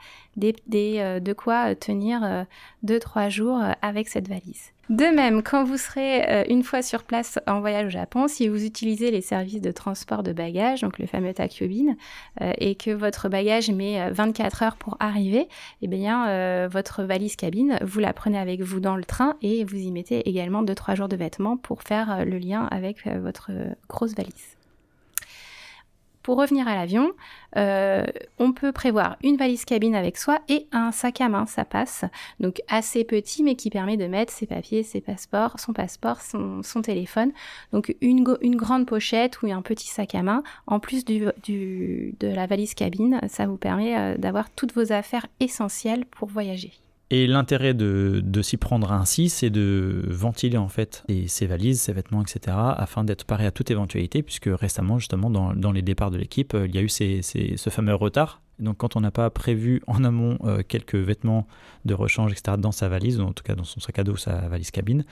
euh, de quoi tenir 2-3 euh, jours euh, avec cette valise. De même, quand vous serez une fois sur place en voyage au Japon, si vous utilisez les services de transport de bagages, donc le fameux takyobin, et que votre bagage met 24 heures pour arriver, eh bien, votre valise cabine, vous la prenez avec vous dans le train et vous y mettez également 2-3 jours de vêtements pour faire le lien avec votre grosse valise. Pour revenir à l'avion, euh, on peut prévoir une valise cabine avec soi et un sac à main, ça passe. Donc assez petit, mais qui permet de mettre ses papiers, ses passeports, son passeport, son, téléphone. Donc une, grande pochette ou un petit sac à main, en plus de la valise cabine, ça vous permet euh, d'avoir toutes vos affaires essentielles pour voyager. Et l'intérêt de, s'y prendre ainsi, c'est de ventiler en fait ses valises, ses vêtements, etc. afin d'être paré à toute éventualité, puisque récemment, justement, dans, les départs de l'équipe, euh, il y a eu ce fameux retard donc quand on n'a pas prévu en amont euh, quelques vêtements de rechange, etc., dans sa valise, en tout cas dans son sac à dos, sa valise cabine,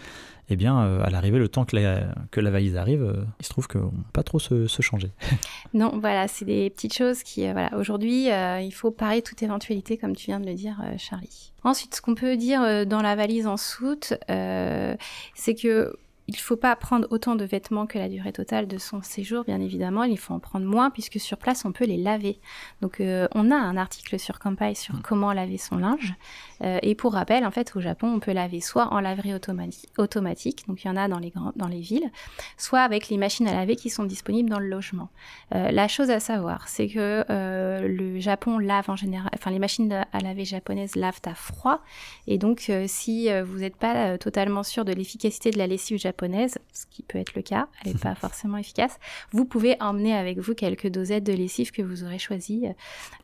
eh bien, euh, à l'arrivée, le temps que la, que la valise arrive, euh, il se trouve qu'on ne peut pas trop se, changer. non, voilà, c'est des petites choses qui, voilà, aujourd'hui, il faut parer toute éventualité, comme tu viens de le dire, Charlie. Ensuite, ce qu'on peut dire dans la valise en soute, c'est que il ne faut pas prendre autant de vêtements que la durée totale de son séjour, bien évidemment. Il faut en prendre moins puisque sur place, on peut les laver. Donc, euh, on a un article sur Kampai sur mm. comment laver son linge. Euh, et pour rappel, en fait, au Japon, on peut laver soit en laverie automatique, donc il y en a dans les, grands, dans les villes, soit avec les machines à laver qui sont disponibles dans le logement. Euh, la chose à savoir, c'est que le Japon lave en général, enfin, les machines à laver japonaises lavent à froid. Et donc, si vous n'êtes pas totalement sûr de l'efficacité de la lessive japonaise, japonaise, ce qui peut être le cas, elle n'est pas forcément efficace, vous pouvez emmener avec vous quelques dosettes de lessive que vous aurez choisies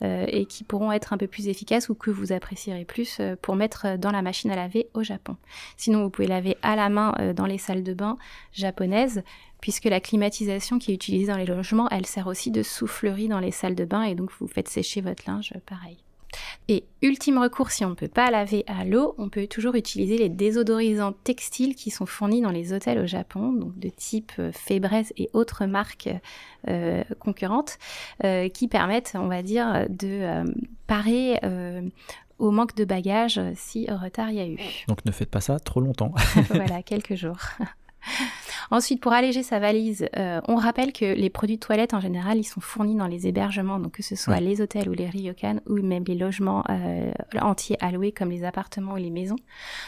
euh, et qui pourront être un peu plus efficaces ou que vous apprécierez plus euh, pour mettre dans la machine à laver au Japon. Sinon, vous pouvez laver à la main euh, dans les salles de bain japonaises puisque la climatisation qui est utilisée dans les logements, elle sert aussi de soufflerie dans les salles de bain et donc vous faites sécher votre linge pareil. Et ultime recours, si on ne peut pas laver à l'eau, on peut toujours utiliser les désodorisants textiles qui sont fournis dans les hôtels au Japon, donc de type euh, Febreze et autres marques euh, concurrentes, euh, qui permettent, on va dire, de parer au manque de bagages si retard il y a eu. Donc ne faites pas ça trop longtemps. voilà, quelques jours. Ensuite, pour alléger sa valise, euh, on rappelle que les produits de toilette en général, ils sont fournis dans les hébergements, donc que ce soit les hôtels ou les ryokan ou même les logements euh, entiers alloués comme les appartements ou les maisons.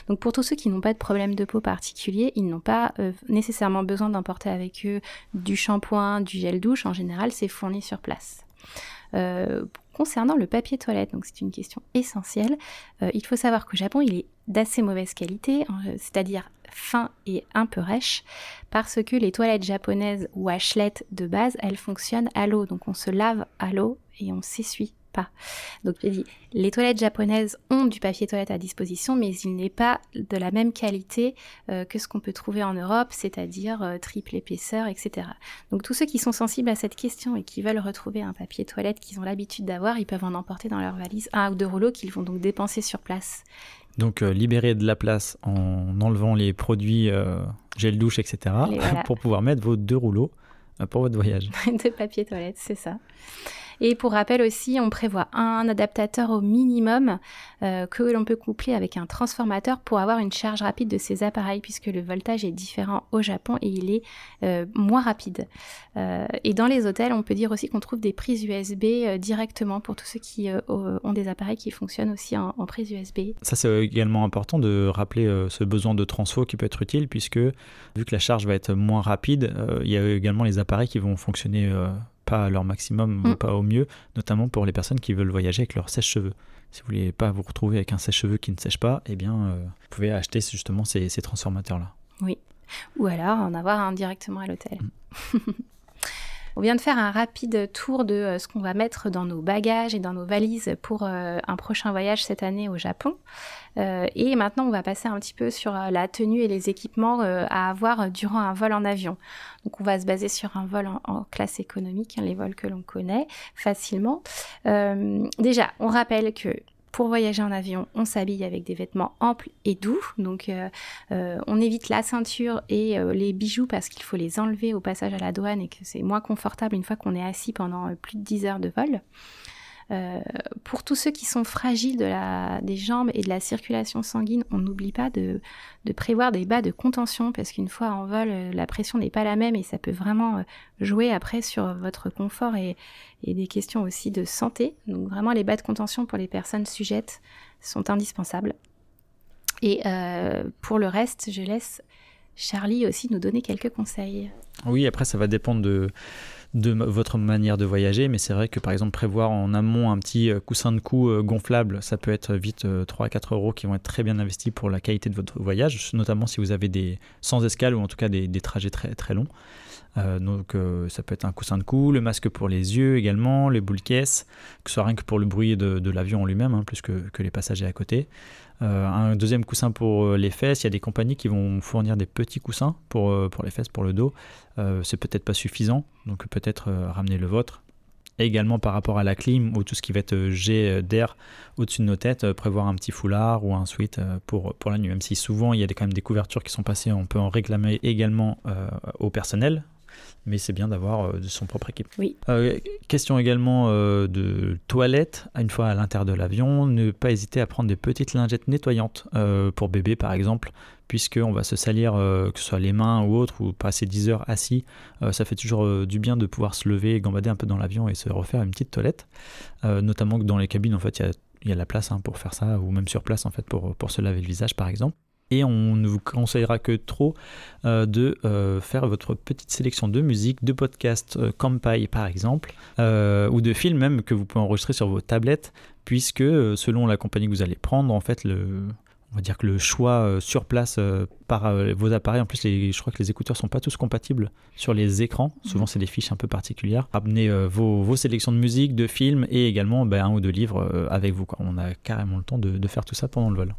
Donc pour tous ceux qui n'ont pas de problème de peau particulier, ils n'ont pas euh, nécessairement besoin d'emporter avec eux du shampoing, du gel douche. En général, c'est fourni sur place. concernant le papier toilette, donc c'est une question essentielle, il faut savoir qu'au Japon, il est d'assez mauvaise qualité, c'est-à-dire fin et un peu rêche, parce que les toilettes japonaises ou washlet de base, elles fonctionnent à l'eau, donc on se lave à l'eau et on s'essuie pas. Donc j'ai dit, les toilettes japonaises ont du papier toilette à disposition, mais il n'est pas de la même qualité euh, que ce qu'on peut trouver en Europe, c'est-à-dire euh, triple épaisseur, etc. Donc tous ceux qui sont sensibles à cette question et qui veulent retrouver un papier toilette qu'ils ont l'habitude d'avoir, ils peuvent en emporter dans leur valise un ou deux rouleaux qu'ils vont donc dépenser sur place. Donc euh, libérer de la place en enlevant les produits euh, gel douche, etc. pour pouvoir mettre vos deux rouleaux euh, pour votre voyage. de papier toilette, c'est ça. Et pour rappel aussi, on prévoit un adaptateur au minimum euh, que l'on peut coupler avec un transformateur pour avoir une charge rapide de ces appareils puisque le voltage est différent au Japon et il est euh, moins rapide. Euh, et dans les hôtels, on peut dire aussi qu'on trouve des prises USB directement pour tous ceux qui ont des appareils qui fonctionnent aussi en, en prise USB. Ça c'est également important de rappeler ce besoin de transfo qui peut être utile puisque vu que la charge va être moins rapide, il y a également les appareils qui vont fonctionner pas à leur maximum ou mm. pas au mieux, notamment pour les personnes qui veulent voyager avec leur sèche-cheveux. Si vous voulez pas vous retrouver avec un sèche-cheveux qui ne sèche pas, eh bien, euh, vous pouvez acheter justement ces, transformateurs-là. Oui. Ou alors en avoir un directement à l'hôtel. Mm. On vient de faire un rapide tour de euh, ce qu'on va mettre dans nos bagages et dans nos valises pour euh, un prochain voyage cette année au Japon. Euh, et maintenant, on va passer un petit peu sur la tenue et les équipements à avoir durant un vol en avion. Donc, on va se baser sur un vol en, classe économique, hein, les vols que l'on connaît facilement. déjà, on rappelle que pour voyager en avion, on s'habille avec des vêtements amples et doux. Donc, euh, euh, on évite la ceinture et euh, les bijoux parce qu'il faut les enlever au passage à la douane et que c'est moins confortable une fois qu'on est assis pendant plus de 10 heures de vol. Euh, pour tous ceux qui sont fragiles des jambes et de la circulation sanguine, on n'oublie pas de, prévoir des bas de contention parce qu'une fois en vol, euh, la pression n'est pas la même et ça peut vraiment euh, jouer après sur votre confort et, des questions aussi de santé. Donc vraiment les bas de contention pour les personnes sujettes sont indispensables. Et pour le reste, je laisse Charlie aussi nous donner quelques conseils. Oui, après ça va dépendre de de votre manière de voyager, mais c'est vrai que par exemple prévoir en amont un petit euh, coussin de cou euh, gonflable, ça peut être vite 3 à 4 euros qui vont être très bien investis pour la qualité de votre voyage, notamment si vous avez des sans escale ou en tout cas des, trajets très, très longs. Euh, donc ça peut être un coussin de cou, le masque pour les yeux également, les boules caisses, que ce soit rien que pour le bruit de, l'avion en lui-même, hein, plus que, les passagers à côté. Euh, un deuxième coussin pour euh, les fesses. Il y a des compagnies qui vont fournir des petits coussins pour, euh, pour les fesses, pour le dos. c'est peut-être pas suffisant, donc peut-être ramener le vôtre. également par rapport à la clim ou tout ce qui va être jet d'air au-dessus de nos têtes, prévoir un petit foulard ou un sweat pour, pour la nuit. Même si souvent il y a quand même des couvertures qui sont passées, on peut en réclamer également au personnel mais c'est bien d'avoir euh, son propre équipe. Oui. Euh, question également euh, de toilette, une fois à l'intérieur de l'avion, ne pas hésiter à prendre des petites lingettes nettoyantes pour bébé par exemple, puisqu'on va se salir, que ce soit les mains ou autre, ou passer 10 heures assis. ça fait toujours du bien de pouvoir se lever, gambader un peu dans l'avion et se refaire une petite toilette. notamment que dans les cabines, en fait, il y a il y a la place hein, pour faire ça, ou même sur place en fait pour, pour se laver le visage par exemple et on ne vous conseillera que trop euh, de euh, faire votre petite sélection de musique, de podcasts euh, par exemple, euh, ou de films même que vous pouvez enregistrer sur vos tablettes, puisque selon la compagnie que vous allez prendre, en fait, le, on va dire que le choix sur place par vos appareils, en plus les, je crois que les écouteurs sont pas tous compatibles sur les écrans, souvent c'est des fiches un peu particulières. Amenez vos, vos, sélections de musique, de films et également ben, un ou deux livres avec vous. Quoi. On a carrément le temps de, de faire tout ça pendant le vol.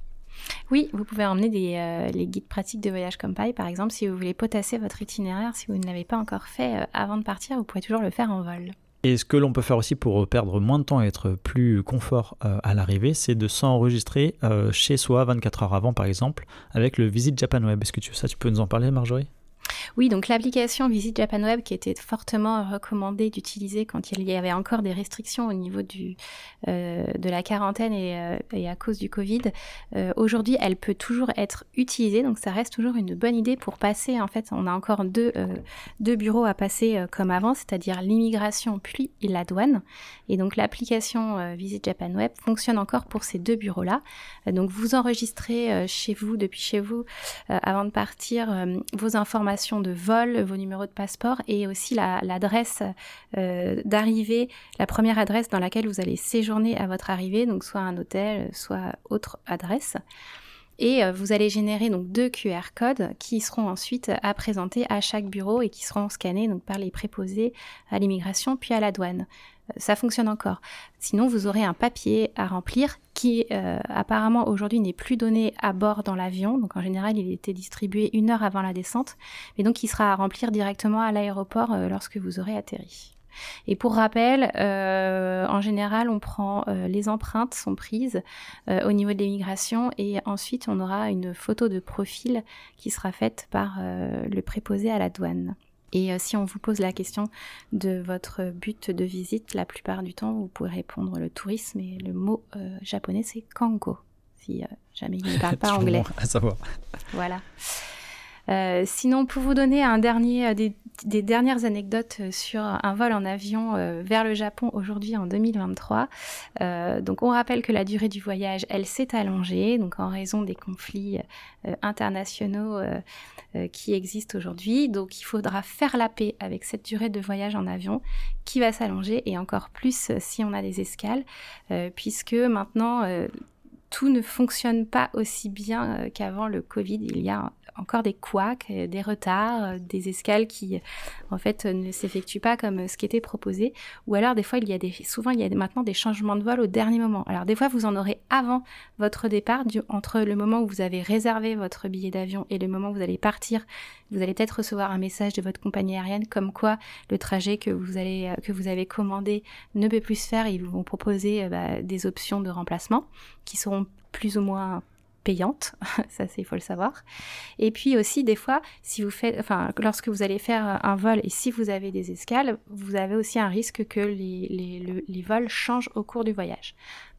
Oui, vous pouvez emmener euh, les guides pratiques de voyage comme paille, par exemple, si vous voulez potasser votre itinéraire, si vous ne l'avez pas encore fait euh, avant de partir, vous pouvez toujours le faire en vol. Et ce que l'on peut faire aussi pour perdre moins de temps et être plus confort euh, à l'arrivée, c'est de s'enregistrer chez soi 24 heures avant, par exemple, avec le Visit Japan Web. Est-ce que tu, ça, tu peux nous en parler, Marjorie? Oui, donc l'application Visit Japan Web qui était fortement recommandée d'utiliser quand il y avait encore des restrictions au niveau euh, de la quarantaine et, euh, à cause du Covid, euh, aujourd'hui elle peut toujours être utilisée, donc ça reste toujours une bonne idée pour passer, en fait on a encore deux, deux bureaux à passer comme avant, c'est-à-dire l'immigration puis la douane, et donc l'application Visit Japan Web fonctionne encore pour ces deux bureaux-là, donc vous enregistrez chez vous, depuis chez vous, avant de partir, vos informations de vol, vos numéros de passeport et aussi l'adresse euh, d'arrivée, la première adresse dans laquelle vous allez séjourner à votre arrivée, donc soit un hôtel, soit autre adresse. Et euh, vous allez générer donc deux QR codes qui seront ensuite à présenter à chaque bureau et qui seront scannés donc par les préposés à l'immigration puis à la douane ça fonctionne encore. Sinon, vous aurez un papier à remplir qui euh, apparemment aujourd'hui n'est plus donné à bord dans l'avion. Donc en général, il était distribué une heure avant la descente, mais donc il sera à remplir directement à l'aéroport euh, lorsque vous aurez atterri. Et pour rappel, euh, en général, on prend les empreintes sont prises au niveau de l'immigration et ensuite on aura une photo de profil qui sera faite par le préposé à la douane. Et euh, si on vous pose la question de votre but de visite, la plupart du temps, vous pouvez répondre le tourisme et le mot euh, japonais c'est kanko, si euh, jamais il ne parle pas anglais. à savoir. Voilà. Sinon, pour vous donner un dernier, des, des, dernières anecdotes sur un vol en avion vers le Japon aujourd'hui en 2023. donc, on rappelle que la durée du voyage, elle s'est allongée, donc en raison des conflits internationaux euh, qui existe aujourd'hui. Donc il faudra faire la paix avec cette durée de voyage en avion qui va s'allonger et encore plus euh, si on a des escales, euh, puisque maintenant tout ne fonctionne pas aussi bien qu'avant le Covid. Il y a encore des couacs, euh, des retards, euh, des escales qui en fait ne s'effectuent pas comme ce qui était proposé. Ou alors des fois il y a des, souvent il y a maintenant des changements de vol au dernier moment. Alors des fois vous en aurez avant votre départ, entre le moment où vous avez réservé votre billet d'avion et le moment où vous allez partir, vous allez peut-être recevoir un message de votre compagnie aérienne comme quoi le trajet que vous euh, vous avez commandé ne peut plus se faire. Ils vont proposer bah, des options de remplacement qui seront plus ou moins payante, ça c'est il faut le savoir. Et puis aussi des fois, lorsque vous allez faire un vol et si vous avez des escales, vous avez aussi un risque que les, vols changent au cours du voyage.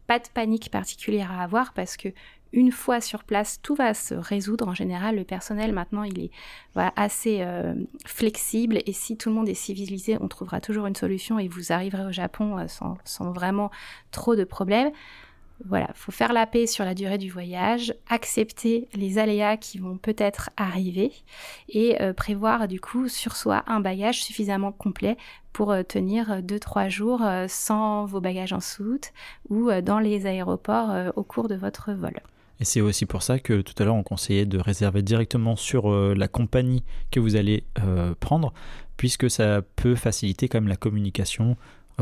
Pas de panique particulière à avoir parce que une fois sur place, tout va se résoudre. En général, le personnel maintenant, il est assez euh, flexible et si tout le monde est civilisé, on trouvera toujours une solution et vous arriverez au Japon euh, sans, vraiment trop de problèmes voilà, faut faire la paix sur la durée du voyage, accepter les aléas qui vont peut-être arriver et euh, prévoir du coup sur soi un bagage suffisamment complet pour euh, tenir 2-3 jours euh, sans vos bagages en soute ou dans les aéroports au cours de votre vol. Et c'est aussi pour ça que tout à l'heure on conseillait de réserver directement sur la compagnie que vous allez prendre, puisque ça peut faciliter quand même la communication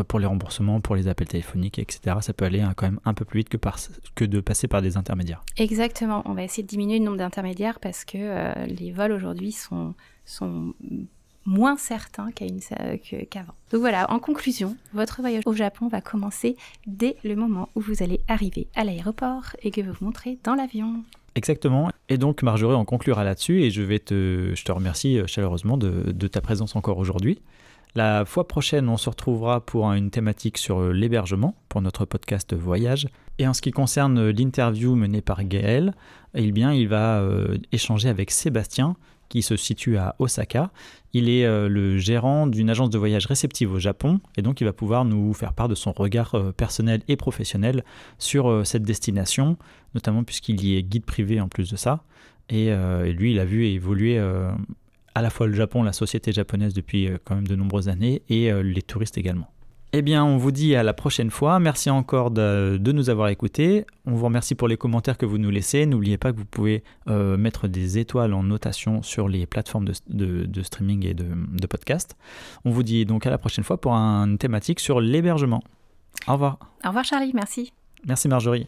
pour les remboursements, pour les appels téléphoniques, etc. Ça peut aller hein, quand même un peu plus vite que, par, que de passer par des intermédiaires. Exactement. On va essayer de diminuer le nombre d'intermédiaires parce que euh, les vols aujourd'hui sont, sont moins certain qu'avant. Donc voilà, en conclusion, votre voyage au Japon va commencer dès le moment où vous allez arriver à l'aéroport et que vous vous montrez dans l'avion. Exactement. Et donc Marjorie, on conclura là-dessus et je vais te, je te remercie euh, chaleureusement de, de ta présence encore aujourd'hui. La fois prochaine, on se retrouvera pour une thématique sur euh, l'hébergement pour notre podcast Voyage. Et en ce qui concerne euh, l'interview menée par Gaël, eh il va euh, échanger avec Sébastien, qui se situe à Osaka. Il est le gérant d'une agence de voyage réceptive au Japon, et donc il va pouvoir nous faire part de son regard personnel et professionnel sur cette destination, notamment puisqu'il y est guide privé en plus de ça. Et, lui, il a vu évoluer à la fois le Japon, la société japonaise depuis euh, quand même de nombreuses années et euh, les touristes également. Eh bien, on vous dit à la prochaine fois. Merci encore de, nous avoir écoutés. On vous remercie pour les commentaires que vous nous laissez. N'oubliez pas que vous pouvez euh, mettre des étoiles en notation sur les plateformes de, streaming et de, de, podcast. On vous dit donc à la prochaine fois pour une thématique sur l'hébergement. Au revoir. Au revoir Charlie, merci. Merci Marjorie.